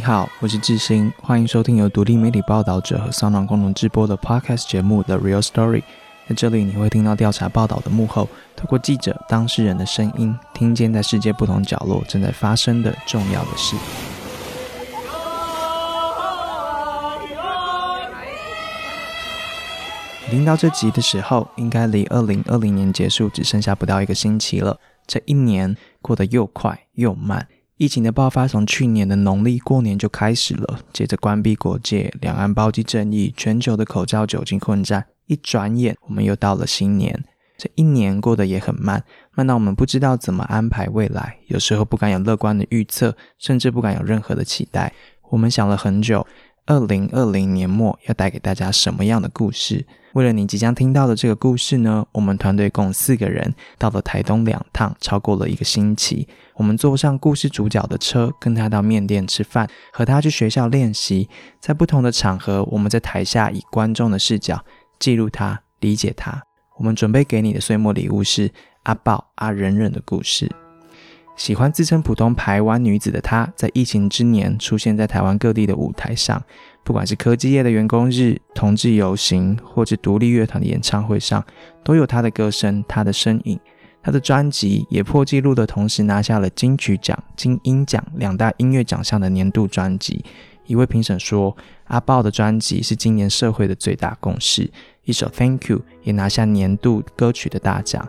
你好，我是志兴，欢迎收听由独立媒体报道者和桑朗共同制播的 Podcast 节目《The Real Story》。在这里，你会听到调查报道的幕后，透过记者、当事人的声音，听见在世界不同角落正在发生的重要的事。听到这集的时候，应该离二零二零年结束只剩下不到一个星期了。这一年过得又快又慢。疫情的爆发从去年的农历过年就开始了，接着关闭国界，两岸包机正义，全球的口罩酒精混战，一转眼我们又到了新年。这一年过得也很慢，慢到我们不知道怎么安排未来，有时候不敢有乐观的预测，甚至不敢有任何的期待。我们想了很久，二零二零年末要带给大家什么样的故事？为了你即将听到的这个故事呢，我们团队共四个人到了台东两趟，超过了一个星期。我们坐上故事主角的车，跟他到面店吃饭，和他去学校练习。在不同的场合，我们在台下以观众的视角记录他，理解他。我们准备给你的岁末礼物是阿豹阿忍忍的故事。喜欢自称普通台湾女子的她，在疫情之年出现在台湾各地的舞台上。不管是科技业的员工日、同志游行，或是独立乐团的演唱会上，都有她的歌声、她的身影。她的专辑也破纪录的同时拿下了金曲奖、金音奖两大音乐奖项的年度专辑。一位评审说：“阿豹的专辑是今年社会的最大共识。”一首《Thank You》也拿下年度歌曲的大奖。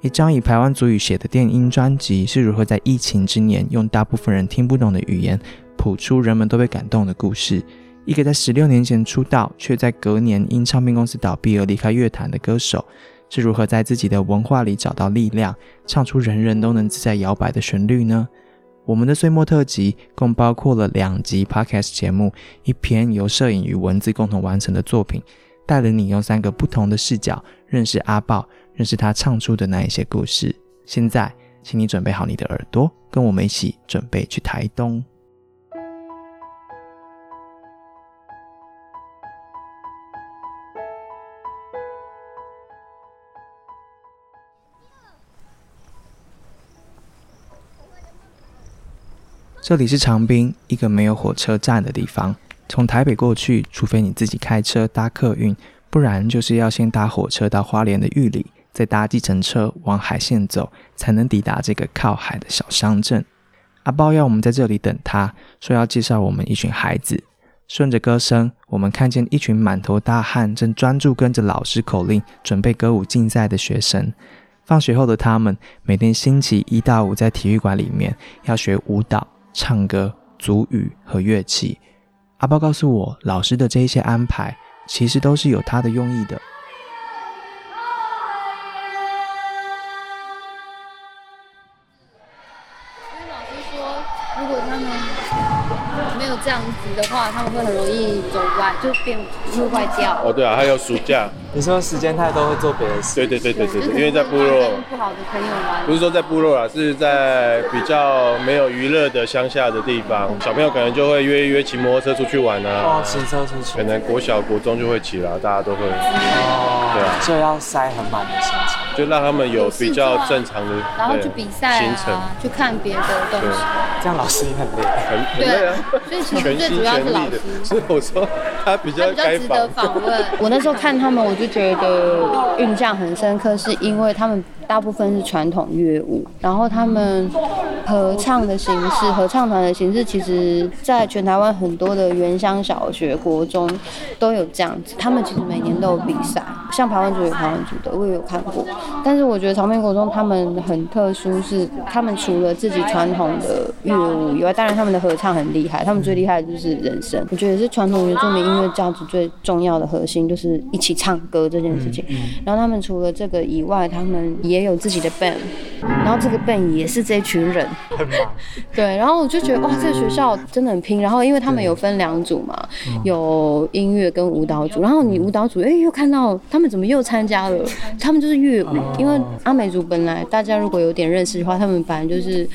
一张以台湾族语写的电音专辑是如何在疫情之年用大部分人听不懂的语言谱出人们都被感动的故事？一个在十六年前出道，却在隔年因唱片公司倒闭而离开乐坛的歌手，是如何在自己的文化里找到力量，唱出人人都能自在摇摆的旋律呢？我们的岁末特辑共包括了两集 podcast 节目，一篇由摄影与文字共同完成的作品，带领你用三个不同的视角认识阿豹，认识他唱出的那一些故事。现在，请你准备好你的耳朵，跟我们一起准备去台东。这里是长滨，一个没有火车站的地方。从台北过去，除非你自己开车搭客运，不然就是要先搭火车到花莲的玉里，再搭计程车往海线走，才能抵达这个靠海的小乡镇。阿包要我们在这里等他，说要介绍我们一群孩子。顺着歌声，我们看见一群满头大汗、正专注跟着老师口令准备歌舞竞赛的学生。放学后的他们，每天星期一到五在体育馆里面要学舞蹈。唱歌、组语和乐器。阿包告诉我，老师的这一些安排，其实都是有他的用意的。样子的话，他们会很容易走歪，就变会坏掉。哦，对啊，还有暑假，你说时间太多会做别的事。对对对对对对，因为在部落不好的朋友玩，不是说在部落啊，是在比较没有娱乐的乡下的地方，小朋友可能就会约一约骑摩托车出去玩啊。哦，骑车出去。可能国小国中就会骑了，大家都会。哦。对啊。所以要塞很满的行程，就让他们有比较正常的，然后去比赛啊，去看别的东西。这样老师也很累，很很累啊。所以。最主要是老师，所以我说他比较值得访问。我那时候看他们，我就觉得印象很深刻，是因为他们。大部分是传统乐舞，然后他们合唱的形式、合唱团的形式，其实在全台湾很多的原乡小学、国中都有这样子。他们其实每年都有比赛，像台湾组有台湾组的，我也有看过。但是我觉得长篇国中他们很特殊，是他们除了自己传统的乐舞以外，当然他们的合唱很厉害。他们最厉害的就是人声，我觉得是传统原住民音乐价值最重要的核心，就是一起唱歌这件事情。然后他们除了这个以外，他们也也有自己的 band，然后这个 band 也是这群人，对，然后我就觉得哇，这个学校真的很拼。然后因为他们有分两组嘛，有音乐跟舞蹈组。然后你舞蹈组，哎，又看到他们怎么又参加了？他们就是乐舞，因为阿美族本来大家如果有点认识的话，他们本来就是，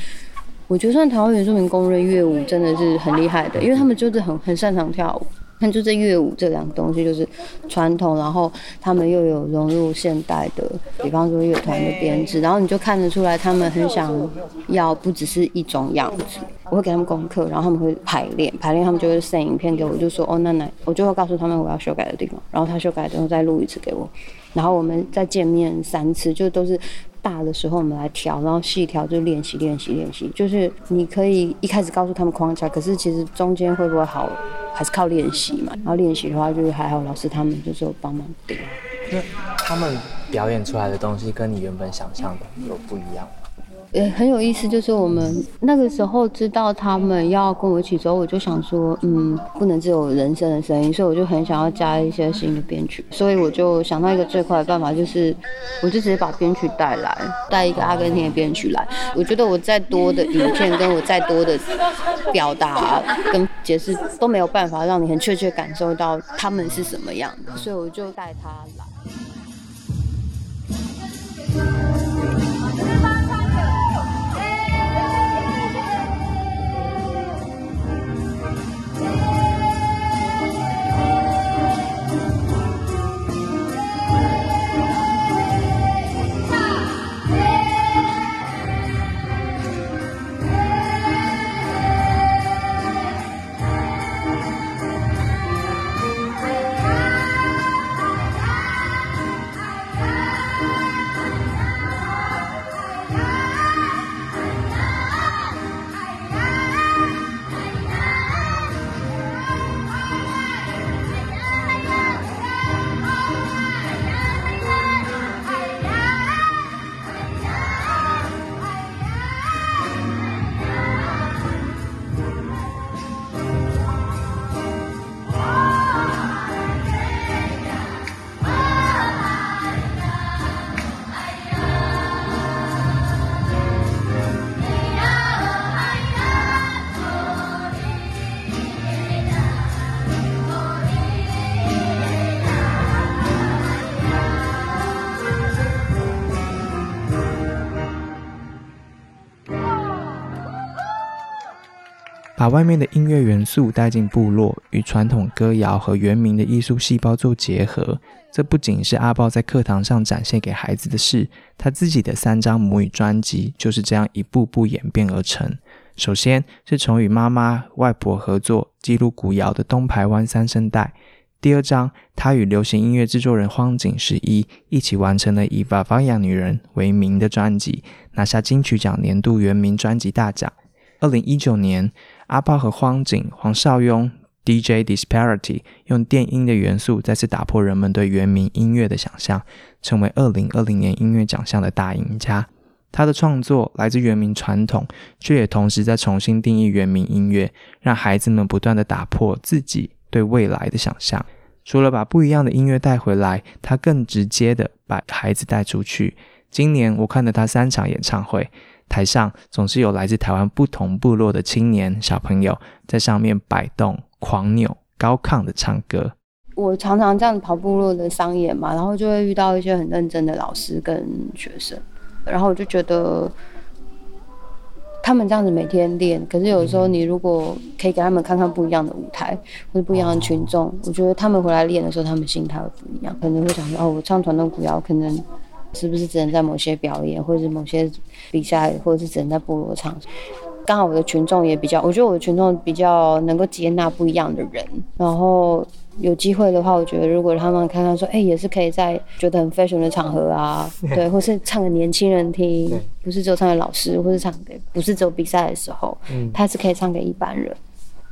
我觉得算台湾原住民公认乐舞真的是很厉害的，因为他们就是很很擅长跳舞。那就这乐舞这两个东西，就是传统，然后他们又有融入现代的，比方说乐团的编制，然后你就看得出来，他们很想要不只是一种样子。我会给他们功课，然后他们会排练，排练他们就会 send 影片给我，就说哦，那那我就会告诉他们我要修改的地方，然后他修改之后再录一次给我，然后我们再见面三次，就都是。大的时候我们来调，然后细调就练习练习练习。就是你可以一开始告诉他们框架，可是其实中间会不会好，还是靠练习嘛。然后练习的话，就是还好老师他们就是有帮忙点。那他们表演出来的东西跟你原本想象的有不一样？也很有意思，就是我们那个时候知道他们要跟我一起走，我就想说，嗯，不能只有人声的声音，所以我就很想要加一些新的编曲，所以我就想到一个最快的办法，就是我就直接把编曲带来，带一个阿根廷的编曲来。我觉得我再多的影片，跟我再多的表达跟解释都没有办法让你很确切感受到他们是什么样的，所以我就带他来。把外面的音乐元素带进部落，与传统歌谣和原民的艺术细胞做结合，这不仅是阿豹在课堂上展现给孩子的事，他自己的三张母语专辑就是这样一步步演变而成。首先是从与妈妈、外婆合作记录古谣的《东排湾三声带》，第二张他与流行音乐制作人荒井十一一起完成了以《法方养女人》为名的专辑，拿下金曲奖年度原名专辑大奖。二零一九年。阿豹和荒井、黄少雍、DJ Disparity 用电音的元素再次打破人们对原名音乐的想象，成为二零二零年音乐奖项的大赢家。他的创作来自原名传统，却也同时在重新定义原名音乐，让孩子们不断的打破自己对未来的想象。除了把不一样的音乐带回来，他更直接的把孩子带出去。今年我看了他三场演唱会。台上总是有来自台湾不同部落的青年小朋友在上面摆动、狂扭、高亢的唱歌。我常常这样跑部落的商演嘛，然后就会遇到一些很认真的老师跟学生，然后我就觉得他们这样子每天练，可是有时候你如果可以给他们看看不一样的舞台或者不一样的群众，我觉得他们回来练的时候，他们心态会不一样，可能会想说：“哦，我唱传统古谣，可能。”是不是只能在某些表演，或者是某些比赛，或者是只能在部落唱？刚好我的群众也比较，我觉得我的群众比较能够接纳不一样的人。然后有机会的话，我觉得如果他们看看说，哎，也是可以在觉得很 fashion 的场合啊，对，或是唱给年轻人听，不是只有唱给老师，或是唱给不是只有比赛的时候，他是可以唱给一般人。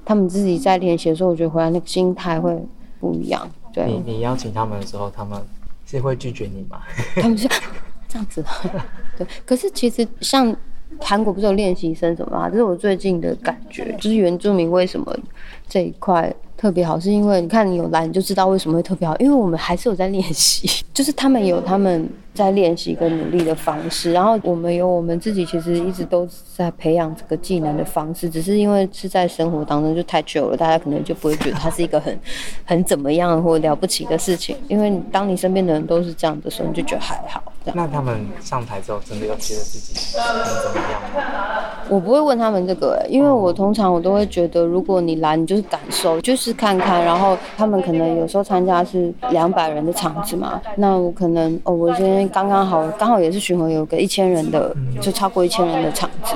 他们自己在练习的时候，我觉得回来那个心态会不一样。对，你你邀请他们的时候，他们。是会拒绝你吗？他们就这样子的，对。可是其实像韩国不是有练习生什么啊？这是我最近的感觉，就是原住民为什么这一块。特别好，是因为你看你有来，你就知道为什么会特别好。因为我们还是有在练习，就是他们有他们在练习跟努力的方式，然后我们有我们自己，其实一直都在培养这个技能的方式。只是因为是在生活当中就太久了，大家可能就不会觉得它是一个很 很怎么样或了不起的事情。因为当你身边的人都是这样的时候，你就觉得还好。那他们上台之后，真的要觉得自己很怎么样吗？我不会问他们这个、欸，因为我通常我都会觉得，如果你来，你就是感受，就是看看，然后他们可能有时候参加是两百人的场子嘛，那我可能哦，我今天刚刚好，刚好也是巡回有个一千人的，就超过一千人的场子，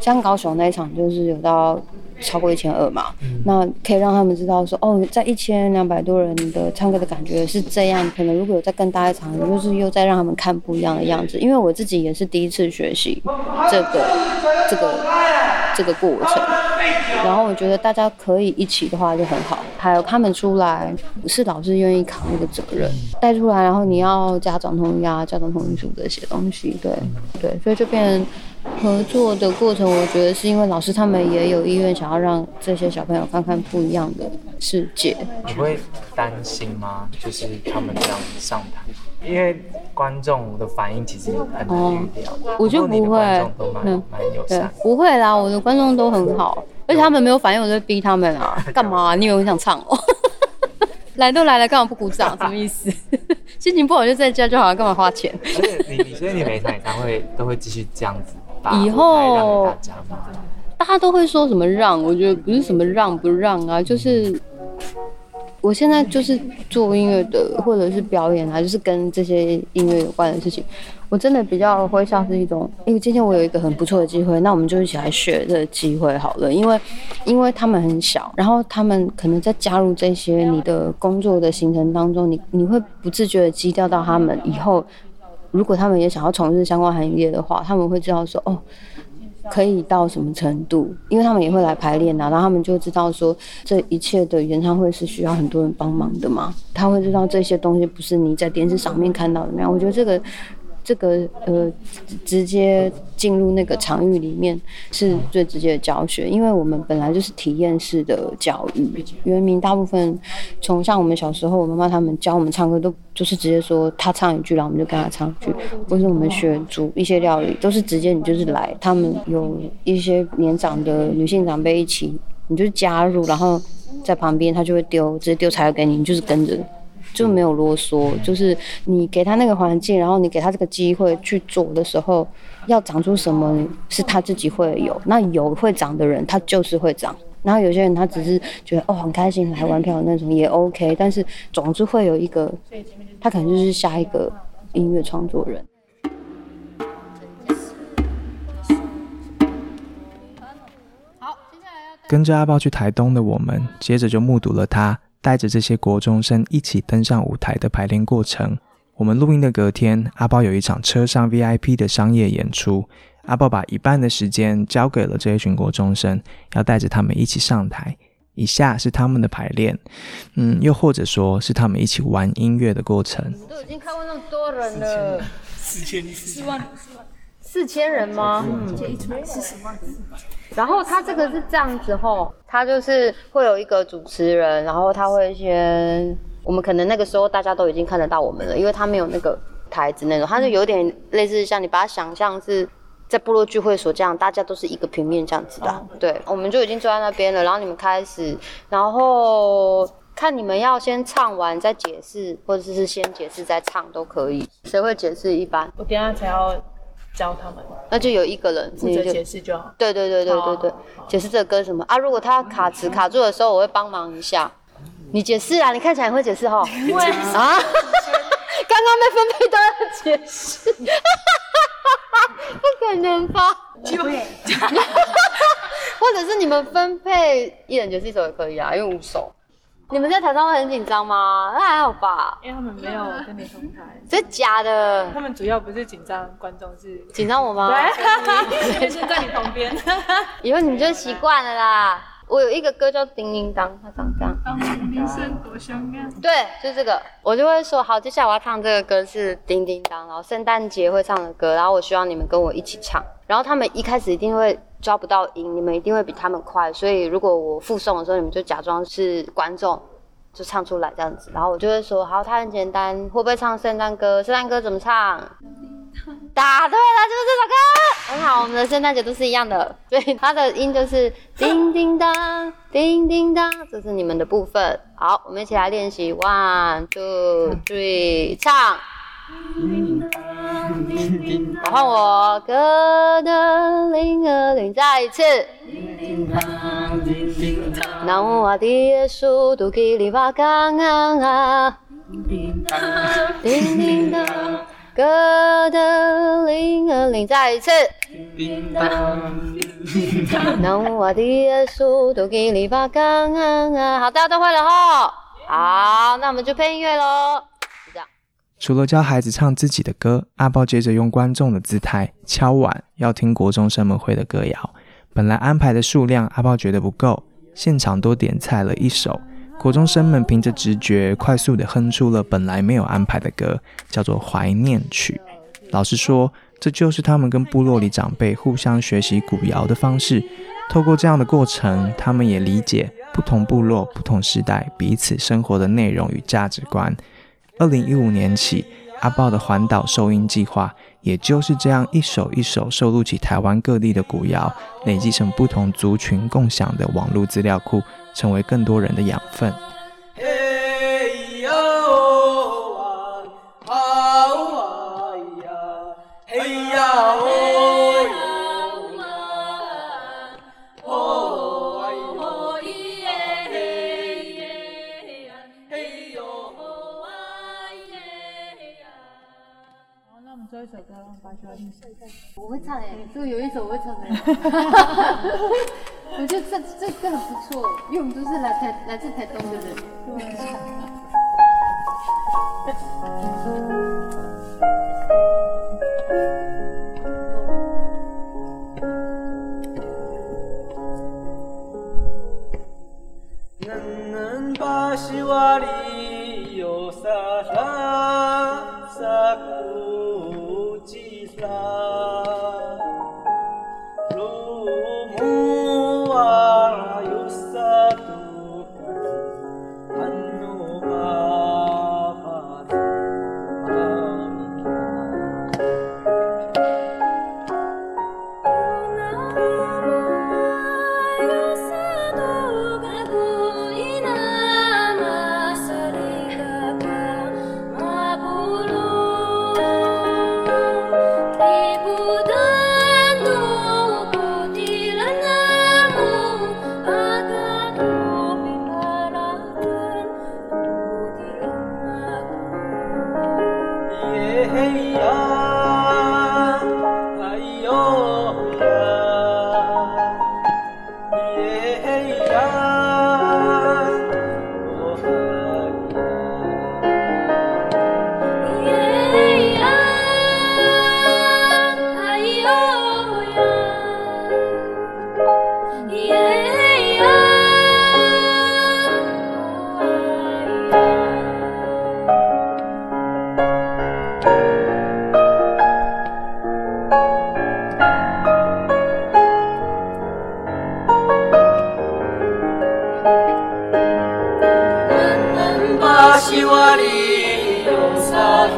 像高雄那一场就是有到。超过一千二嘛，那可以让他们知道说，哦，在一千两百多人的唱歌的感觉是这样。可能如果有再更大一场，就是又再让他们看不一样的样子。因为我自己也是第一次学习这个这个这个过程，然后我觉得大家可以一起的话就很好。还有他们出来是老师愿意扛那个责任带出来，然后你要家长同意啊，家长同意书这些东西，对对，所以就变。合作的过程，我觉得是因为老师他们也有意愿想要让这些小朋友看看不一样的世界。你会担心吗？就是他们这样上台，因为观众的反应其实很难预料。我就不会，嗯，蛮友善。不会啦，我的观众都很好，而且他们没有反应，我就逼他们啊，干嘛？你以为我想唱哦？来都来了，干嘛不鼓掌？什么意思？心情不好就在家就好了，干嘛花钱？所以你你所以你每场演唱会都会继续这样子。以后大家都会说什么让？我觉得不是什么让不让啊，就是我现在就是做音乐的，或者是表演啊，就是跟这些音乐有关的事情。我真的比较会像是一种，因为今天我有一个很不错的机会，那我们就一起来学这个机会好了。因为因为他们很小，然后他们可能在加入这些你的工作的行程当中，你你会不自觉的基调到他们以后。如果他们也想要从事相关行业的话，他们会知道说哦，可以到什么程度，因为他们也会来排练呐，然后他们就知道说这一切的演唱会是需要很多人帮忙的嘛，他会知道这些东西不是你在电视上面看到的那样。我觉得这个。这个呃，直接进入那个场域里面是最直接的教学，因为我们本来就是体验式的教育。原名大部分从像我们小时候，我妈妈他们教我们唱歌，都就是直接说他唱一句，然后我们就跟他唱一句，或是我们学煮一些料理，都是直接你就是来，他们有一些年长的女性长辈一起，你就加入，然后在旁边他就会丢，直接丢材料给你，你就是跟着。就没有啰嗦，就是你给他那个环境，然后你给他这个机会去做的时候，要长出什么是他自己会有。那有会长的人，他就是会长。然后有些人他只是觉得哦很开心来玩票的那种也 OK，但是总之会有一个，他可能就是下一个音乐创作人。好，接下来要跟着阿豹去台东的我们，接着就目睹了他。带着这些国中生一起登上舞台的排练过程。我们录音的隔天，阿豹有一场车上 VIP 的商业演出。阿豹把一半的时间交给了这一群国中生，要带着他们一起上台。以下是他们的排练，嗯，又或者说是他们一起玩音乐的过程。都已经看过那么多人了，四千四万四万四千人吗？嗯，四十万。然后他这个是这样子吼，他就是会有一个主持人，然后他会先，我们可能那个时候大家都已经看得到我们了，因为他没有那个台子那种，他是有点类似像你把它想象是在部落聚会所这样，大家都是一个平面这样子的，对，我们就已经坐在那边了，然后你们开始，然后看你们要先唱完再解释，或者是先解释再唱都可以，谁会解释一般？我等下才要。教他们，那就有一个人负责解释就好。对对对对对对，解释这个歌什么啊？如果他卡词卡住的时候，我会帮忙一下。你解释啊，你看起来会解释哈。会啊。刚刚被分配都要解释，不可能吧？会。或者是你们分配一人解释一首也可以啊，因为五首。你们在台上会很紧张吗？那还好吧，因为他们没有跟你同台。真的假的？他们主要不是紧张观众，是紧张我吗？对，是在你旁边。以后你们就习惯了啦。我有一个歌叫《叮叮当》，它长这样。当铃声多响亮。对，就是这个。我就会说，好，接下来我要唱这个歌是《叮叮当》，然后圣诞节会唱的歌，然后我希望你们跟我一起唱。然后他们一开始一定会。抓不到音，你们一定会比他们快，所以如果我附送的时候，你们就假装是观众，就唱出来这样子。然后我就会说，好，它很简单，会不会唱圣诞歌？圣诞歌怎么唱？答对了，就是这首歌，很好。我们的圣诞节都是一样的，所以它的音就是叮叮当，叮叮当，这是你们的部分。好，我们一起来练习，one two three，唱。好换我，歌的铃儿铃，再一次。那我的耶稣都给你把刚刚啊，叮叮当，歌的铃儿铃，再一次。那我的耶稣都给你把刚刚啊，好，大家都会了哈。好，那我们就配音乐喽。除了教孩子唱自己的歌，阿豹接着用观众的姿态敲碗，要听国中生们会的歌谣。本来安排的数量，阿豹觉得不够，现场多点菜了一首。国中生们凭着直觉，快速地哼出了本来没有安排的歌，叫做《怀念曲》。老实说，这就是他们跟部落里长辈互相学习古谣的方式。透过这样的过程，他们也理解不同部落、不同时代彼此生活的内容与价值观。二零一五年起，阿豹的环岛收音计划，也就是这样一首一首收录起台湾各地的古谣，累积成不同族群共享的网络资料库，成为更多人的养分。嘿呀哦啊，好啊呀，嘿呀哦，一首歌，把喜欢听谁？我会唱哎，这个有一首我会唱的。我觉得这这歌很不错，因为我们都是来台来自台东的人。能把希瓦里巴西瓦里有沙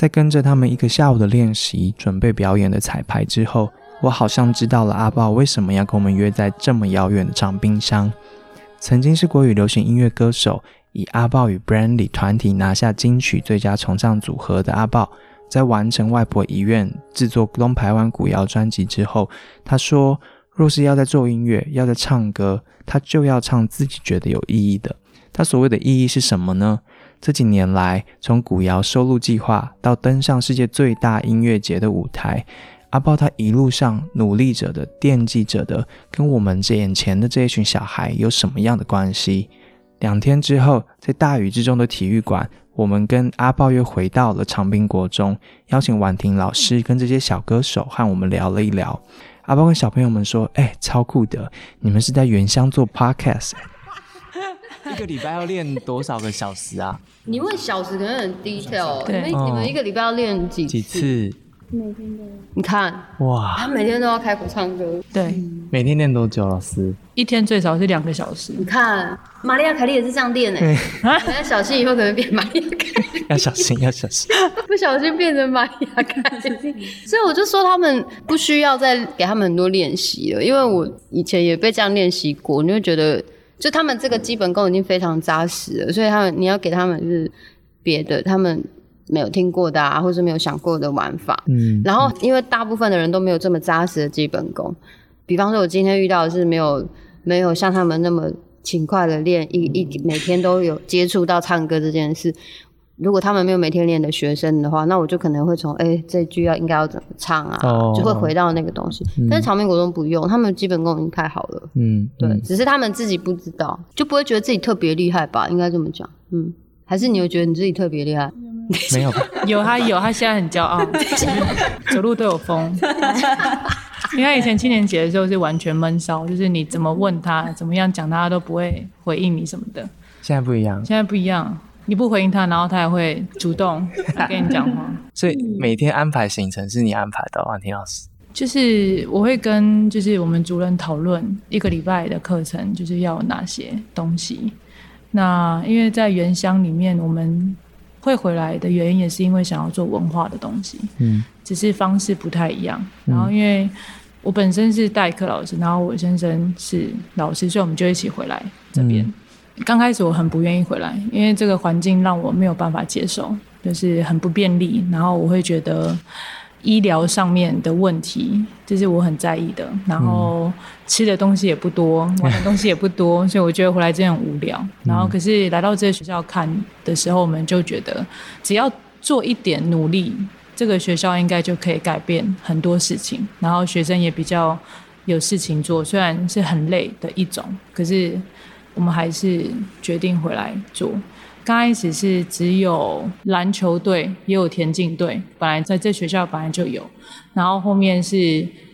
在跟着他们一个下午的练习，准备表演的彩排之后，我好像知道了阿豹为什么要跟我们约在这么遥远的长滨乡。曾经是国语流行音乐歌手，以阿豹与 Brandy 团体拿下金曲最佳重唱组合的阿豹，在完成外婆遗愿制作东台湾古谣专辑之后，他说：“若是要在做音乐，要在唱歌，他就要唱自己觉得有意义的。他所谓的意义是什么呢？这几年来，从古窑收录计划到登上世界最大音乐节的舞台。”阿豹他一路上努力着的、惦记着的，跟我们这眼前的这一群小孩有什么样的关系？两天之后，在大雨之中的体育馆，我们跟阿豹又回到了长滨国中，邀请婉婷老师跟这些小歌手和我们聊了一聊。阿豹跟小朋友们说：“哎、超酷的！你们是在原乡做 podcast，、一个礼拜要练多少个小时啊？你问小时可能很 detail，哦你对们你们一个礼拜要练几几？次？每天都你看，哇！他每天都要开口唱歌。对，每天练多久？老师？一天最少是两个小时。你看，玛利亚凯莉也是这样练的。大家小心以后可能变玛利亚凯莉，要小心，要小心。不小心变成玛利亚凯莉。所以我就说他们不需要再给他们很多练习了，因为我以前也被这样练习过，你会觉得就他们这个基本功已经非常扎实了，所以他们你要给他们是别的，他们没有听过的啊，或是没有想过的玩法。嗯，然后，因为大部分的人都没有这么扎实的基本功，比方说，我今天遇到的是没有没有像他们那么勤快的练一一每天都有接触到唱歌这件事。如果他们没有每天练的学生的话，那我就可能会从哎、这句要应该要怎么唱啊，哦就会回到那个东西。但是长命国中不用，他们基本功已经太好了，嗯，对，嗯只是他们自己不知道，就不会觉得自己特别厉害吧？应该这么讲，嗯，还是你有觉得你自己特别厉害？没有？有他有，他现在很骄傲，走路都有风。因为他以前青年节的时候是完全闷骚，就是你怎么问他，怎么样讲他，他都不会回应你什么的。现在不一样。现在不一样，你不回应他，然后他也会主动跟你讲话。所以每天安排行程是你安排的，王婷老师。就是我会跟就是我们主任讨论一个礼拜的课程，就是要有哪些东西。那因为在原乡里面，我们会回来的原因也是因为想要做文化的东西，嗯只是方式不太一样。然后因为我本身是代课老师，然后我先生是老师，所以我们就一起回来这边。刚开始我很不愿意回来，因为这个环境让我没有办法接受，就是很不便利，然后我会觉得医疗上面的问题，这是我很在意的。然后吃的东西也不多，玩的东西也不多，所以我觉得回来真的很无聊。然后可是来到这个学校看的时候，我们就觉得只要做一点努力，这个学校应该就可以改变很多事情，然后学生也比较有事情做，虽然是很累的一种，可是我们还是决定回来做。刚开始是只有篮球队，也有田径队，本来在这学校本来就有，然后后面是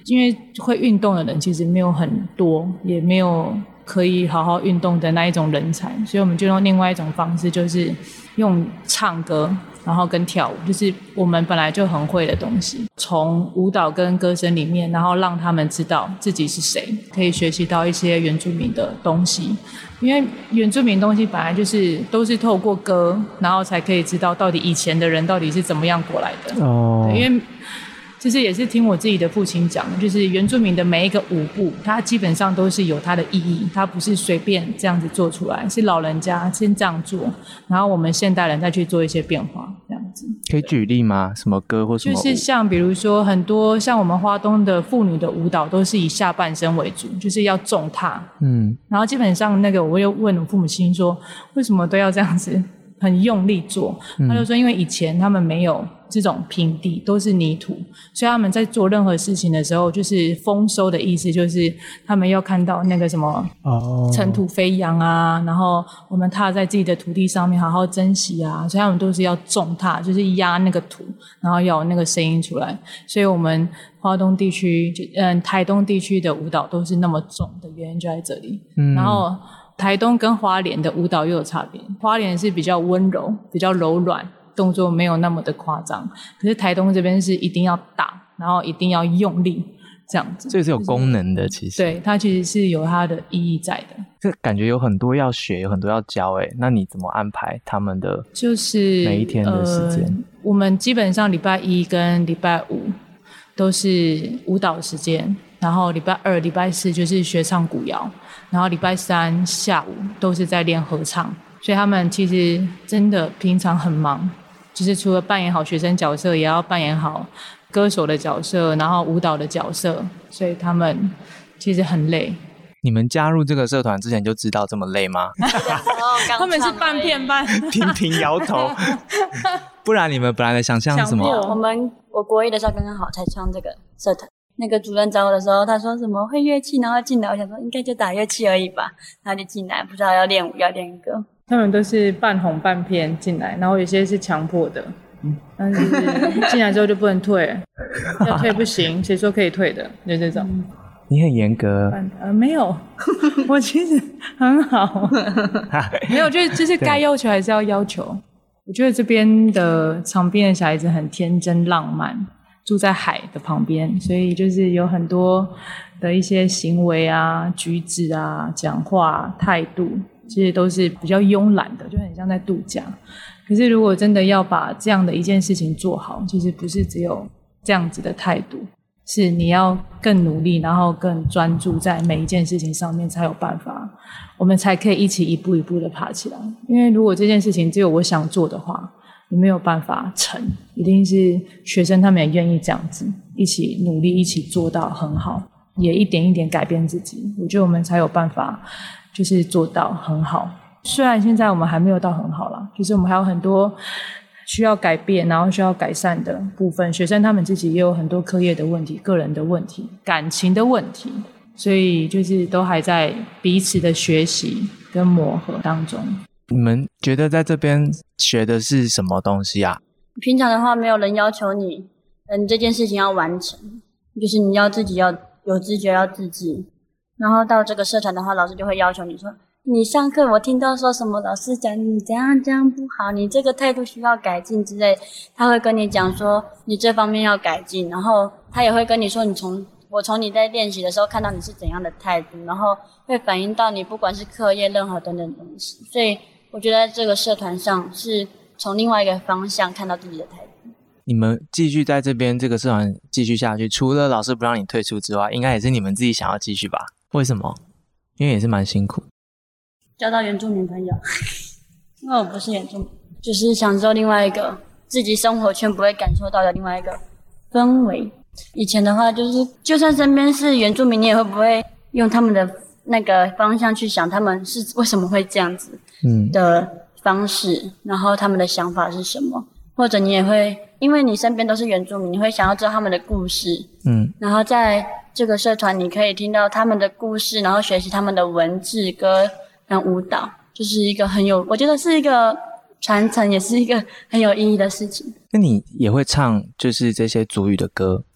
因为会运动的人其实没有很多，也没有可以好好运动的那一种人才，所以我们就用另外一种方式，就是用唱歌，然后跟跳舞，就是我们本来就很会的东西，从舞蹈跟歌声里面，然后让他们知道自己是谁，可以学习到一些原住民的东西。因为原住民东西本来就是都是透过歌，然后才可以知道到底以前的人到底是怎么样过来的。哦对，因为就是也是听我自己的父亲讲，就是原住民的每一个舞步，它基本上都是有它的意义，它不是随便这样子做出来，是老人家先这样做，然后我们现代人再去做一些变化，这样子。可以举例吗？什么歌或什么？就是像比如说很多像我们花东的妇女的舞蹈都是以下半身为主，就是要重踏，嗯然后基本上那个我又问我父母亲说，为什么都要这样子很用力做？他就说，因为以前他们没有这种平地，都是泥土，所以他们在做任何事情的时候，就是丰收的意思，就是他们要看到那个什么哦尘土飞扬啊，然后我们踏在自己的土地上面好好珍惜啊，所以他们都是要重踏，就是压那个土，然后要有那个声音出来。所以我们华东地区就嗯台东地区的舞蹈都是那么重的原因就在这里。嗯然后台东跟花莲的舞蹈又有差别，花莲是比较温柔、比较柔软，动作没有那么的夸张，可是台东这边是一定要打，然后一定要用力这样子。这是有功能的，其实。对，它其实是有它的意义在的。这感觉有很多要学，有很多要教，哎，那你怎么安排他们的？就是每一天的时间呃我们基本上礼拜一跟礼拜五都是舞蹈时间，然后礼拜二、礼拜四就是学唱古谣，然后礼拜三下午都是在练合唱，所以他们其实真的平常很忙，就是除了扮演好学生角色，也要扮演好歌手的角色，然后舞蹈的角色，所以他们其实很累。你们加入这个社团之前就知道这么累吗？他们是半片半，频频摇头。不然你们本来的想象是什么？我们我国一的时候刚刚好才创这个社团，那个主任找我的时候，他说什么会乐器，然后进来，我想说应该就打乐器而已吧，然后就进来，不知道要练舞要练歌。他们都是半红半偏进来，然后有些是强迫的，嗯但是进来之后就不能退，要退不行，谁说可以退的？就这种。你很严格，半呃，没有，我其实很好，没有，就是就是该要求还是要要求。我觉得这边的场边的小孩子很天真浪漫，住在海的旁边，所以就是有很多的一些行为啊、举止啊、讲话态度，其实都是比较慵懒的，就很像在度假。可是如果真的要把这样的一件事情做好，其实不是只有这样子的态度，是你要更努力，然后更专注在每一件事情上面，才有办法，我们才可以一起一步一步的爬起来。因为如果这件事情只有我想做的话，你没有办法成，一定是学生他们也愿意这样子，一起努力，一起做到很好，也一点一点改变自己。我觉得我们才有办法，就是做到很好。虽然现在我们还没有到很好啦，就是我们还有很多需要改变，然后需要改善的部分。学生他们自己也有很多课业的问题、个人的问题、感情的问题，所以就是都还在彼此的学习跟磨合当中。你们觉得在这边学的是什么东西啊？平常的话，没有人要求你，嗯，这件事情要完成，就是你要自己要有知觉，要自制。然后到这个社团的话，老师就会要求你说，你上课我听到说什么，老师讲你怎样这样不好，你这个态度需要改进之类，他会跟你讲说你这方面要改进，然后他也会跟你说你从我从你在练习的时候看到你是怎样的态度，然后会反映到你不管是课业任何等等东西，所以我觉得在这个社团上是从另外一个方向看到自己的态度。你们继续在这边这个社团继续下去，除了老师不让你退出之外，应该也是你们自己想要继续吧？为什么？因为也是蛮辛苦。交到原住民朋友，因为我不是原住民，就是享受另外一个自己生活圈不会感受到的另外一个氛围。以前的话，就是就算身边是原住民，你也会不会用他们的那个方向去想他们是为什么会这样子嗯，的方式，然后他们的想法是什么，或者你也会因为你身边都是原住民，你会想要知道他们的故事，嗯，然后在这个社团，你可以听到他们的故事，然后学习他们的文字、歌跟舞蹈，就是一个很有，我觉得是一个传承，也是一个很有意义的事情。那你也会唱就是这些族语的歌，会，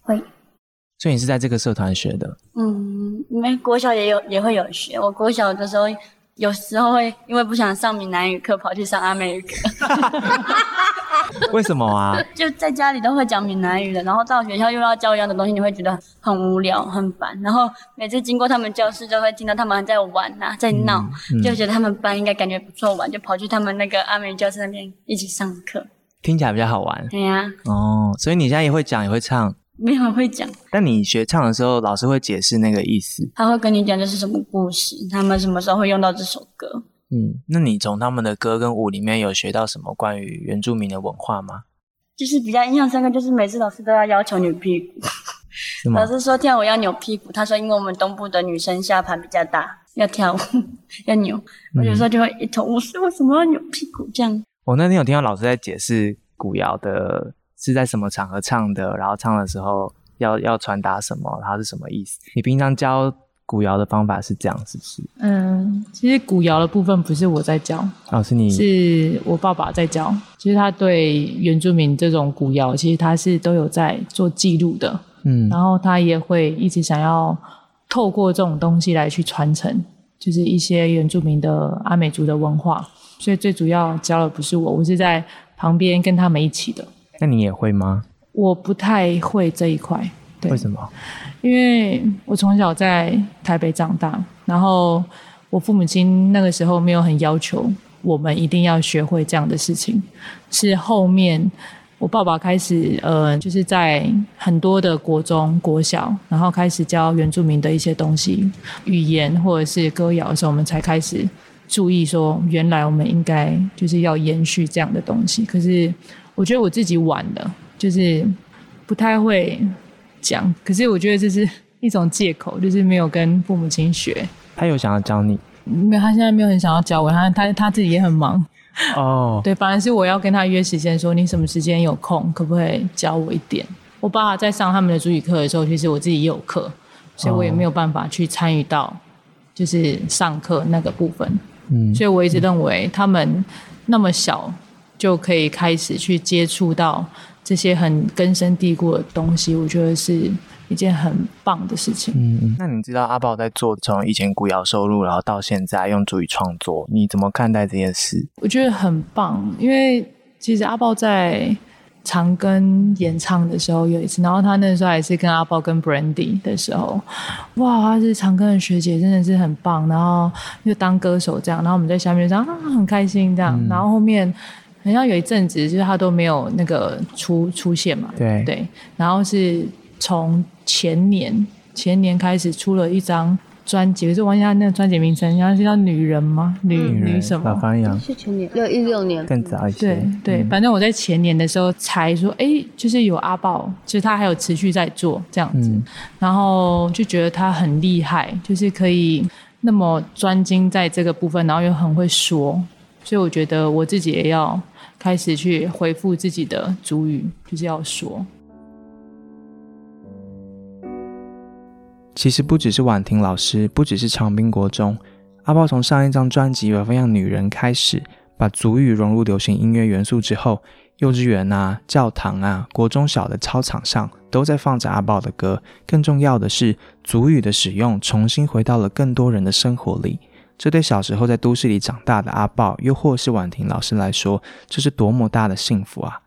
所以你是在这个社团学的。嗯，因为国小也有也会有学，我国小的时候有时候会因为不想上闽南语课，跑去上阿美语课，为什么啊？就在家里都会讲闽南语的，然后到学校又要教一样的东西，你会觉得很无聊、很烦。然后每次经过他们教室，就会听到他们在玩呐、在闹，嗯就觉得他们班应该感觉不错玩，就跑去他们那个阿美教室那边一起上课。听起来比较好玩对呀、哦。所以你现在也会讲，也会唱。没有人会讲，但你学唱的时候，老师会解释那个意思。他会跟你讲这是什么故事，他们什么时候会用到这首歌。嗯，那你从他们的歌跟舞里面有学到什么关于原住民的文化吗？就是比较印象深刻，就是每次老师都要要求扭屁股。老？师说跳舞要扭屁股，他说因为我们东部的女生下盘比较大，要跳舞 要扭。我有时候就会一头雾水，为什么要扭屁股这样？我那天有听到老师在解释古谣的是在什么场合唱的，然后唱的时候要要传达什么，它是什么意思。你平常教古谣的方法是这样，是不是？嗯，其实古谣的部分不是我在教，哦，是你是我爸爸在教。其实他对原住民这种古谣，其实他是都有在做记录的。嗯然后他也会一直想要透过这种东西来去传承，就是一些原住民的阿美族的文化。所以最主要教的不是我，我是在旁边跟他们一起的。那你也会吗？我不太会这一块，对为，什么？因为我从小在台北长大，然后我父母亲那个时候没有很要求我们一定要学会这样的事情，是后面我爸爸开始呃，就是在很多的国中、国小，然后开始教原住民的一些东西，语言或者是歌谣的时候，我们才开始注意说，原来我们应该就是要延续这样的东西。可是我觉得我自己晚了，就是不太会讲，可是我觉得这是一种借口，就是没有跟父母亲学。他有想要教你没有，他现在没有很想要教我，他他他自己也很忙。哦，对，反而是我要跟他约时间，说你什么时间有空，可不可以教我一点？我爸爸在上他们的主语课的时候，其实我自己也有课，所以我也没有办法去参与到就是上课那个部分。嗯所以我一直认为他们那么小就可以开始去接触到这些很根深蒂固的东西，我觉得是一件很棒的事情。嗯嗯。那你知道阿豹在做从以前古谣收入，然后到现在用主语创作，你怎么看待这件事？我觉得很棒，因为其实阿豹在长庚演唱的时候有一次，然后他那时候还是跟阿豹跟 Brandy 的时候，哇，他是长庚的学姐，真的是很棒，然后又当歌手这样，然后我们在下面这样啊很开心这样，然后后面好像有一阵子就是他都没有那个出出现嘛，对。对，然后是从前年前年开始出了一张专辑，就是我忘记他那个专辑名称，好像是叫《女人》吗？女女什么？老方洋。是前年六一六年，更早一些。对对，反正我在前年的时候才说，哎，就是有阿豹，就是他还有持续在做这样子，嗯。然后就觉得他很厉害，就是可以那么专精在这个部分，然后又很会说，所以我觉得我自己也要开始去回复自己的主语，就是要说。其实不只是婉婷老师，不只是长滨国中，阿豹从上一张专辑《有分样女人》开始，把族语融入流行音乐元素之后，幼稚园啊、教堂啊、国中小的操场上都在放着阿豹的歌。更重要的是，族语的使用重新回到了更多人的生活里。这对小时候在都市里长大的阿豹，又或是婉婷老师来说，这是多么大的幸福啊！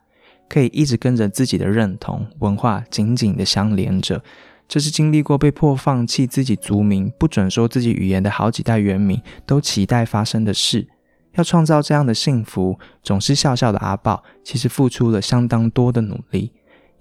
可以一直跟着自己的认同文化紧紧的相连着。这是经历过被迫放弃自己族名、不准说自己语言的好几代原民都期待发生的事。要创造这样的幸福，总是笑笑的阿豹其实付出了相当多的努力。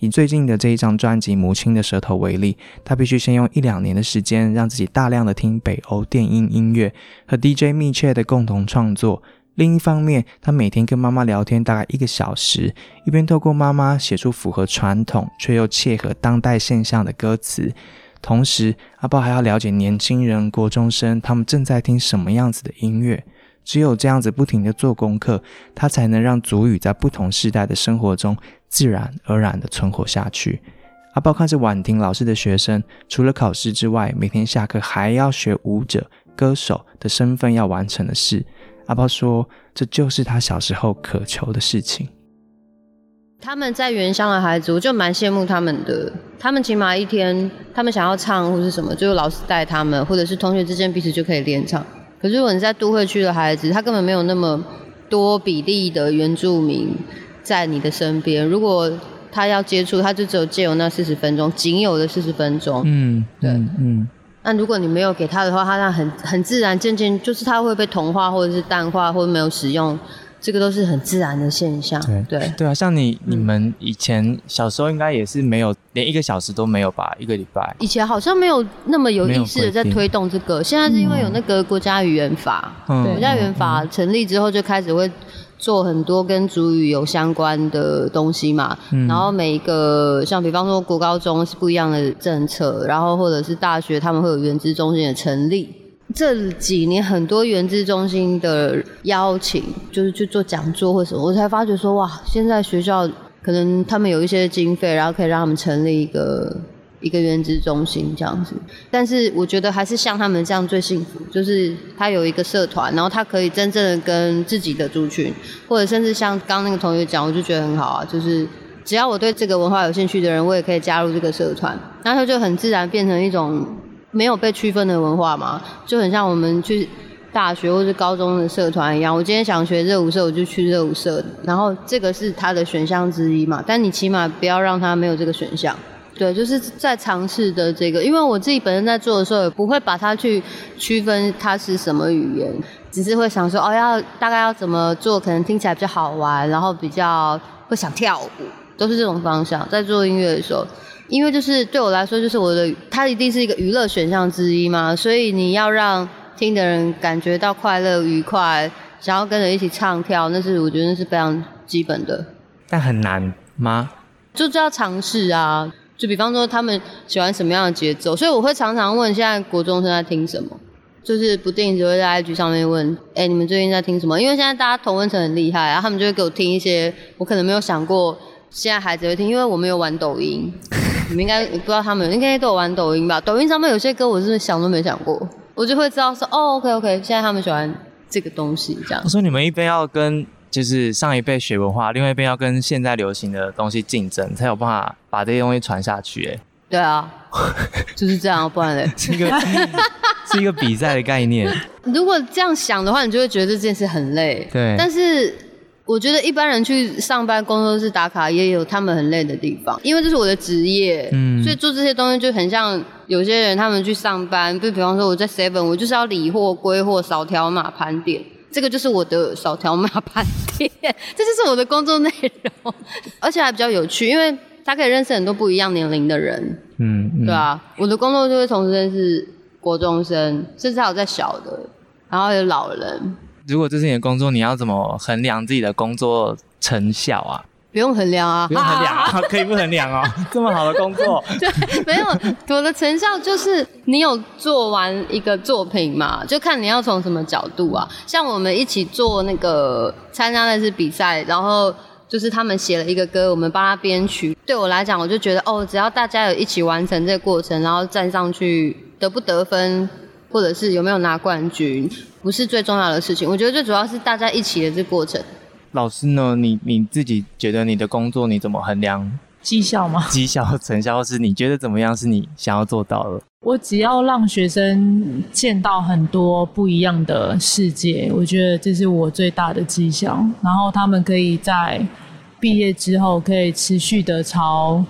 以最近的这一张专辑《母亲的舌头》为例，他必须先用一两年的时间，让自己大量的听北欧电音音乐和 DJ 密切的共同创作。另一方面，他每天跟妈妈聊天大概一个小时，一边透过妈妈写出符合传统却又切合当代现象的歌词。同时，阿豹还要了解年轻人、国中生他们正在听什么样子的音乐。只有这样子不停的做功课，他才能让族语在不同世代的生活中自然而然的存活下去。阿豹看着婉婷老师的学生，除了考试之外，每天下课还要学舞者、歌手的身份要完成的事。阿豹说：“这就是他小时候渴求的事情。他们在原乡的孩子，我就蛮羡慕他们的。他们起码一天，他们想要唱或是什么，就有老师带他们，或者是同学之间彼此就可以练唱。可是如果你在都会区的孩子，他根本没有那么多比例的原住民在你的身边。如果他要接触，他就只有借由那四十分钟，仅有的四十分钟。嗯，对嗯嗯，那如果你没有给他的话，他那很很自然，渐渐就是他会被同化，或者是淡化，或者没有使用，这个都是很自然的现象。对对，对啊，像你你们以前小时候应该也是没有，连一个小时都没有吧？一个礼拜。以前好像没有那么有意识的在推动这个，现在是因为有那个国家语言法，嗯国家语言法成立之后就开始会做很多跟主语有相关的东西嘛。嗯然后每一个像比方说国高中是不一样的政策，然后或者是大学他们会有原资中心的成立。这几年很多原资中心的邀请，就是去做讲座或什么，我才发觉说哇，现在学校可能他们有一些经费，然后可以让他们成立一个一个原子中心这样子。但是我觉得还是像他们这样最幸福，就是他有一个社团，然后他可以真正的跟自己的族群，或者甚至像刚那个同学讲，我就觉得很好啊，就是只要我对这个文化有兴趣的人，我也可以加入这个社团，然后就很自然变成一种没有被区分的文化嘛，就很像我们去大学或是高中的社团一样。我今天想学热舞社，我就去热舞社，然后这个是他的选项之一嘛。但你起码不要让他没有这个选项，对，就是在尝试的这个，因为我自己本身在做的时候，也不会把它去区分它是什么语言，只是会想说，哦，要大概要怎么做，可能听起来比较好玩，然后比较会想跳舞，都是这种方向。在做音乐的时候，因为就是对我来说，就是我的，它一定是一个娱乐选项之一嘛，所以你要让听的人感觉到快乐、愉快，想要跟着一起唱跳，那是我觉得那是非常基本的。但很难吗？就是要尝试啊。就比方说他们喜欢什么样的节奏，所以我会常常问现在国中生在听什么，就是不定时会在 IG 上面问，哎、你们最近在听什么？因为现在大家同温层很厉害啊，他们就会给我听一些我可能没有想过现在孩子会听，因为我没有玩抖音，你们应该不知道他们应该都有玩抖音吧？抖音上面有些歌我是想都没想过，我就会知道说，哦，OK OK，现在他们喜欢这个东西这样我。说你们一边要跟就是上一辈学文化，另外一边要跟现在流行的东西竞争，才有办法把这些东西传下去。哎，对啊，就是这样，不然嘞。是一个 是一个比赛的概念。如果这样想的话，你就会觉得这件事很累。对但是我觉得一般人去上班、工作室打卡也有他们很累的地方，因为这是我的职业，嗯所以做这些东西就很像有些人他们去上班，就比方说我在 Seven，我就是要理货、归货、扫条码、盘点。这个就是我的扫条码 盘点，这就是我的工作内容，而且还比较有趣，因为他可以认识很多不一样年龄的人，嗯，嗯对啊，我的工作就会同时认识国中生，甚至还有在小的，然后有老人，如果这是你的工作，你要怎么衡量自己的工作成效啊？不用衡量啊，不用衡量啊，可以不衡量哦。这么好的工作，对，没有我的成效就是你有做完一个作品嘛，就看你要从什么角度啊。像我们一起做那个参加那次比赛，然后就是他们写了一个歌，我们帮他编曲。对我来讲，我就觉得哦，只要大家有一起完成这个过程，然后站上去得不得分，或者是有没有拿冠军，不是最重要的事情。我觉得最主要是大家一起的这过程。老师呢？你你自己觉得你的工作你怎么衡量绩效吗？绩效成效，是你觉得怎么样是你想要做到的？我只要让学生见到很多不一样的世界，我觉得这是我最大的绩效。然后他们可以在毕业之后，可以持续的朝，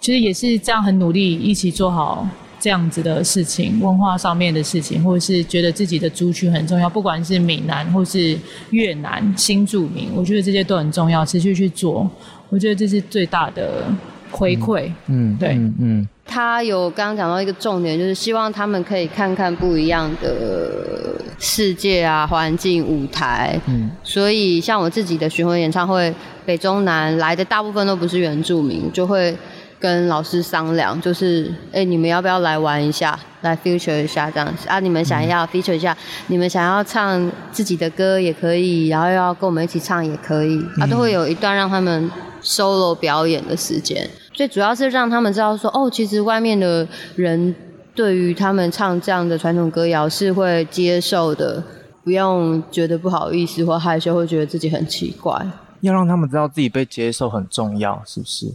其实也是这样很努力，一起做好这样子的事情，文化上面的事情，或者是觉得自己的族群很重要，不管是闽南或是越南新住民，我觉得这些都很重要，持续去做，我觉得这是最大的回馈。嗯，对嗯嗯他有刚刚讲到一个重点，就是希望他们可以看看不一样的世界啊、环境、舞台。嗯所以像我自己的巡回演唱会，北中南来的大部分都不是原住民，就会跟老师商量，就是哎、你们要不要来玩一下，来 feature 一下这样子啊？你们想要 feature 一下，你们想要唱自己的歌也可以，然后要跟我们一起唱也可以，啊，都会有一段让他们 solo 表演的时间。最主要是让他们知道说，哦，其实外面的人对于他们唱这样的传统歌谣是会接受的，不用觉得不好意思或害羞，会觉得自己很奇怪。要让他们知道自己被接受很重要，是不是？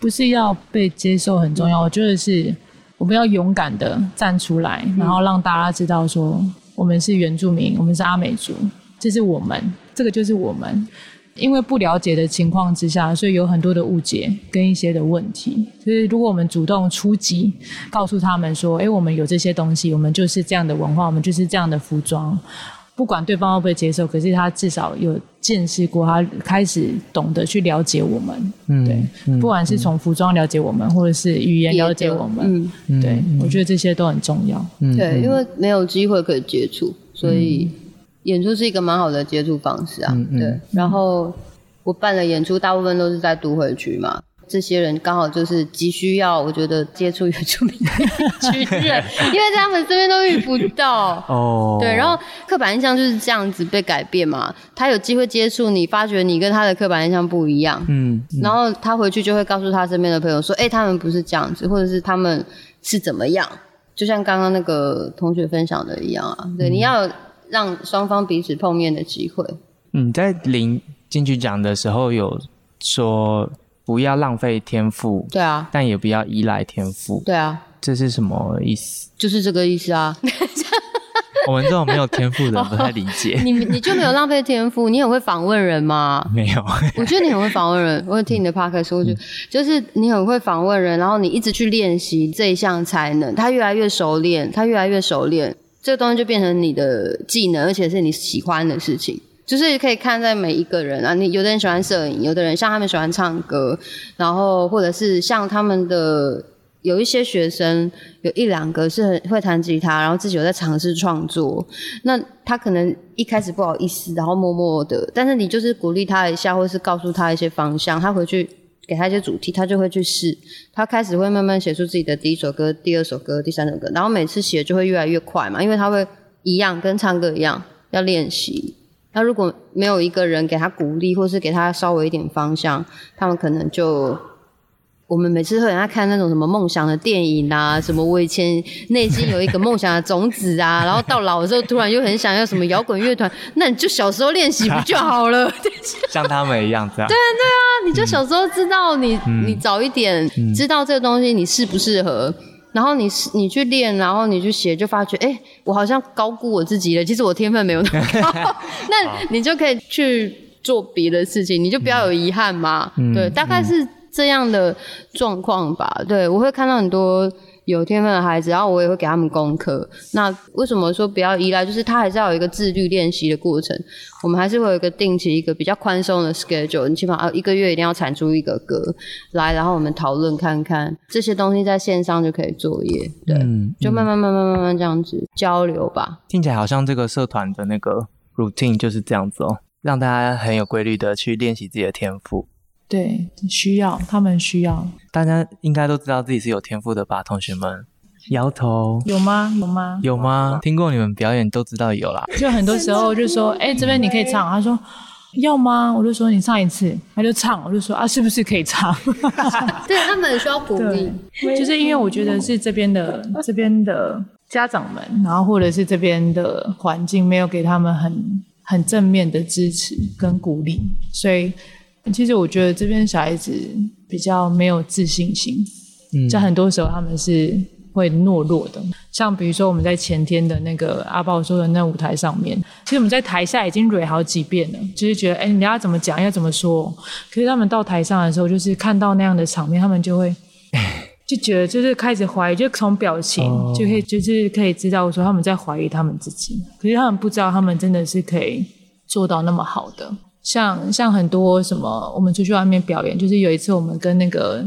不是要被接受很重要，我觉得是我们要勇敢的站出来，然后让大家知道说我们是原住民，我们是阿美族，这是我们，这个就是我们。因为不了解的情况之下，所以有很多的误解跟一些的问题。所以如果我们主动出击，告诉他们说：“诶，我们有这些东西，我们就是这样的文化，我们就是这样的服装。”不管对方会不会接受，可是他至少有见识过，他开始懂得去了解我们。嗯对，嗯不管是从服装了解我们，或者是语言了解我们，嗯，嗯对，我觉得这些都很重要。嗯对，因为没有机会可以接触，所以演出是一个蛮好的接触方式啊。嗯嗯对，然后我办的演出大部分都是在都会区嘛。这些人刚好就是急需要，我觉得接触原住民的一群人，因为在他们身边都遇不到。哦，对，然后刻板印象就是这样子被改变嘛。他有机会接触你，发觉你跟他的刻板印象不一样，嗯，然后他回去就会告诉他身边的朋友说：“哎、他们不是这样子，或者是他们是怎么样。”就像刚刚那个同学分享的一样啊，对，你要有让双方彼此碰面的机会。你在领进去讲的时候有说不要浪费天赋，对啊，但也不要依赖天赋，对啊，这是什么意思？就是这个意思啊。我们这种没有天赋的人不太理解。你你就没有浪费天赋，你很会访问人吗？没有，我觉得你很会访问人，我有听你的 podcast，我觉得就是你很会访问人，然后你一直去练习这一项才能，他越来越熟练，他越来越熟练，这个东西就变成你的技能，而且是你喜欢的事情。就是可以看在每一个人啊，你有的人喜欢摄影，有的人像他们喜欢唱歌，然后或者是像他们的有一些学生，有一两个是很会弹吉他，然后自己有在尝试创作。那他可能一开始不好意思，然后默默的，但是你就是鼓励他一下，或是告诉他一些方向，他回去给他一些主题，他就会去试。他开始会慢慢写出自己的第一首歌、第二首歌、第三首歌，然后每次写就会越来越快嘛，因为他会一样跟唱歌一样要练习。那如果没有一个人给他鼓励，或是给他稍微一点方向，他们可能就我们每次会给他看那种什么梦想的电影啊，什么我以前内心有一个梦想的种子啊，然后到老的时候突然又很想要什么摇滚乐团，那你就小时候练习不就好了？像他们一样这样。对啊，对啊，你就小时候知道你，你早一点知道这个东西你适不适合。然后你你去练，然后你去写，就发觉，哎，我好像高估我自己了。其实我天分没有那么高，那你就可以去做别的事情，你就不要有遗憾嘛。对，大概是这样的状况吧。对我会看到很多。有天分的孩子，然后我也会给他们功课。那为什么说不要依赖？就是他还是要有一个自律练习的过程。我们还是会有一个定期、一个比较宽松的 schedule。你起码要一个月一定要产出一个歌来，然后我们讨论看看这些东西在线上就可以作业。对，就慢慢、慢慢、慢慢这样子交流吧。听起来好像这个社团的那个 routine 就是这样子哦，让大家很有规律的去练习自己的天赋。对，需要他们需要。大家应该都知道自己是有天赋的吧？同学们，摇头。有吗？有吗？有吗？听过你们表演都知道有啦。就很多时候就说，哎，这边你可以唱。他说要吗？我就说你唱一次，他就唱。我就说啊，是不是可以唱？对他们需要鼓励，就是因为我觉得是这边的这边的家长们，然后或者是这边的环境没有给他们很很正面的支持跟鼓励，所以。其实我觉得这边小孩子比较没有自信心，嗯在很多时候他们是会懦弱的。像比如说我们在前天的那个阿宝说的那舞台上面，其实我们在台下已经蕊好几遍了，就是觉得哎，你要怎么讲，要怎么说。可是他们到台上的时候，就是看到那样的场面，他们就会 就觉得就是开始怀疑，就从表情就可以就是可以知道说他们在怀疑他们自己。可是他们不知道，他们真的是可以做到那么好的。像像很多什么，我们出去外面表演，就是有一次我们跟那个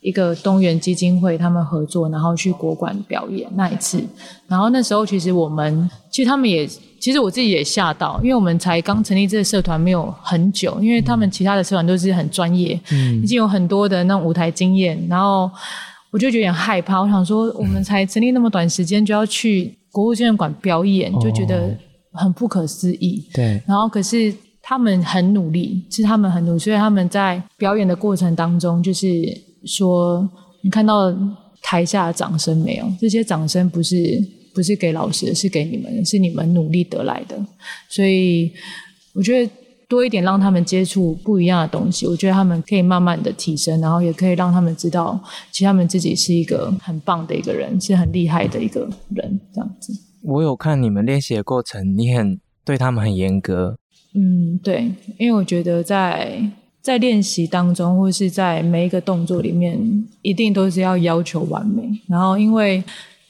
一个东元基金会他们合作，然后去国馆表演那一次，然后那时候其实我们其实他们也，其实我自己也吓到，因为我们才刚成立这个社团没有很久，因为他们其他的社团都是很专业，嗯，已经有很多的那种舞台经验，然后我就有点害怕，我想说我们才成立那么短时间就要去国务纪念馆表演，就觉得很不可思议，对，然后可是。他们很努力，是他们很努力，所以他们在表演的过程当中，就是说，你看到台下的掌声没有？这些掌声不是不是给老师，是给你们，是你们努力得来的。所以我觉得多一点让他们接触不一样的东西，我觉得他们可以慢慢的提升，然后也可以让他们知道，其实他们自己是一个很棒的一个人，是很厉害的一个人。这样子，我有看你们练习的过程，你很对他们很严格。嗯，对，因为我觉得在在练习当中，或是在每一个动作里面，一定都是要要求完美。然后，因为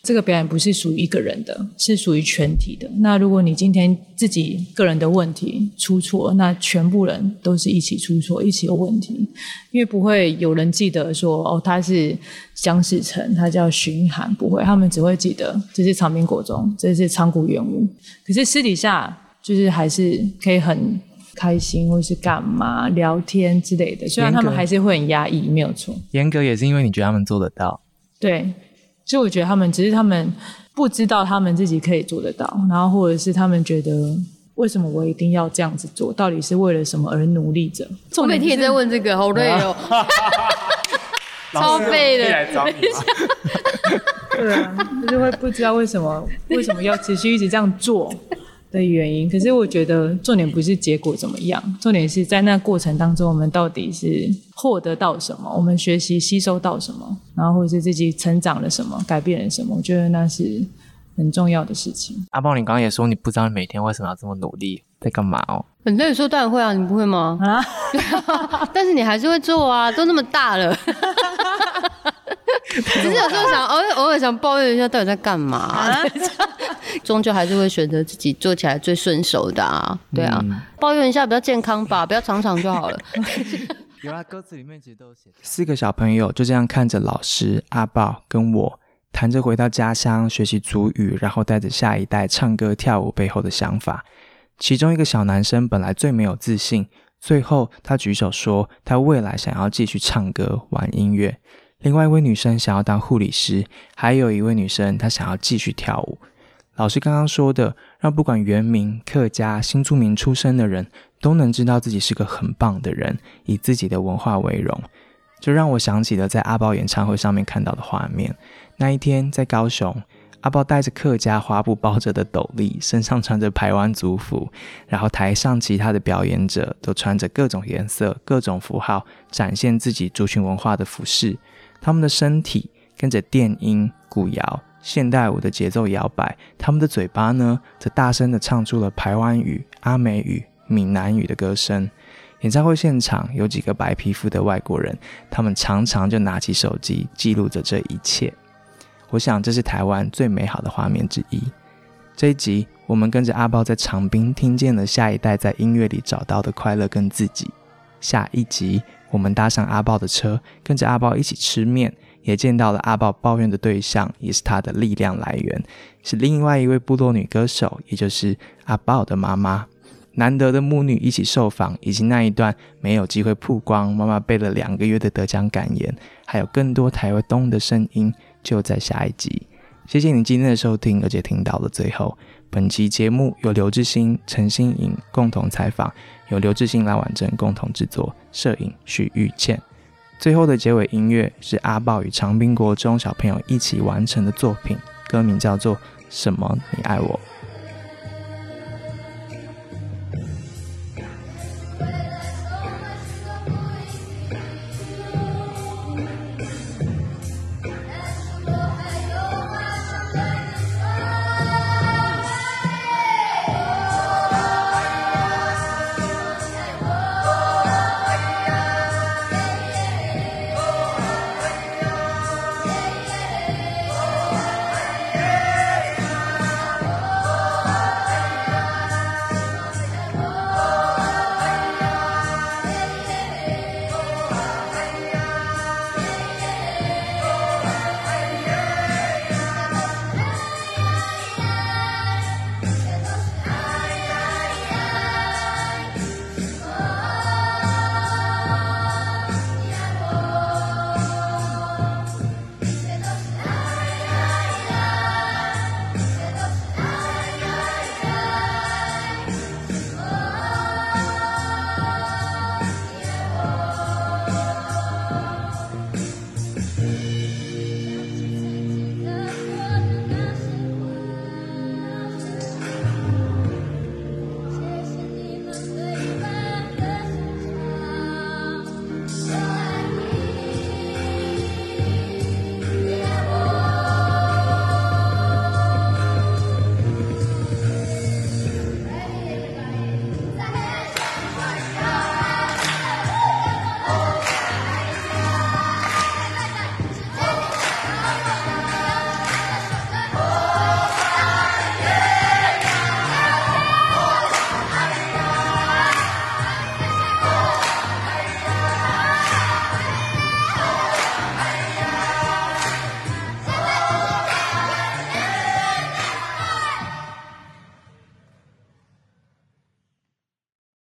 这个表演不是属于一个人的，是属于全体的。那如果你今天自己个人的问题出错，那全部人都是一起出错，一起有问题。因为不会有人记得说，哦，他是姜世成，他叫徐涵，不会，他们只会记得这是长滨国中，这是长谷元武。可是私底下。就是还是可以很开心，或是干嘛聊天之类的。虽然他们还是会很压抑，没有错。严格也是因为你觉得他们做得到。对，所以我觉得他们只是他们不知道他们自己可以做得到，然后或者是他们觉得为什么我一定要这样子做？到底是为了什么而努力着？我每天也在问这个，好累哦，超废的。对啊，就是会不知道为什么为什么要持续一直这样做。的原因，可是我觉得重点不是结果怎么样，重点是在那过程当中，我们到底是获得到什么，我们学习吸收到什么，然后或者是自己成长了什么，改变了什么。我觉得那是很重要的事情。阿豹，你刚刚也说你不知道你每天为什么要这么努力，在干嘛哦？很累的时候当然会啊，你不会吗？啊，但是你还是会做啊，都那么大了。只是有时候想偶尔偶尔想抱怨一下，到底在干嘛？终究还是会选择自己做起来最顺手的啊。对啊，抱怨一下比较健康吧，不要常常就好了。有啊，歌词里面其实都有写。四个小朋友就这样看着老师阿豹跟我谈着回到家乡学习祖语，然后带着下一代唱歌跳舞背后的想法。其中一个小男生本来最没有自信，最后他举手说他未来想要继续唱歌玩音乐。另外一位女生想要当护理师，还有一位女生她想要继续跳舞。老师刚刚说的，让不管原民、客家、新住民出身的人都能知道自己是个很棒的人，以自己的文化为荣，就让我想起了在阿豹演唱会上面看到的画面。那一天在高雄。阿豹戴着客家花布包着的斗笠，身上穿着排湾族服，然后台上其他的表演者都穿着各种颜色、各种符号，展现自己族群文化的服饰。他们的身体跟着电音、鼓谣、现代舞的节奏摇摆，他们的嘴巴呢，则大声地唱出了台湾语、阿美语、闽南语的歌声。演唱会现场有几个白皮肤的外国人，他们常常就拿起手机记录着这一切。我想这是台湾最美好的画面之一。这一集，我们跟着阿豹在长滨听见了下一代在音乐里找到的快乐跟自己。下一集，我们搭上阿豹的车，跟着阿豹一起吃面，也见到了阿豹抱怨的对象，也是他的力量来源，是另外一位部落女歌手，也就是阿豹的妈妈。难得的母女一起受访，以及那一段没有机会曝光，妈妈背了两个月的得奖感言，还有更多台湾东的声音。就在下一集，谢谢你今天的收听，而且听到了最后。本期节目由刘志兴、陈新颖共同采访，由刘志兴、赖婉珍共同制作，摄影许玉倩。最后的结尾音乐是阿豹与长滨国中小朋友一起完成的作品，歌名叫做《什么你爱我》。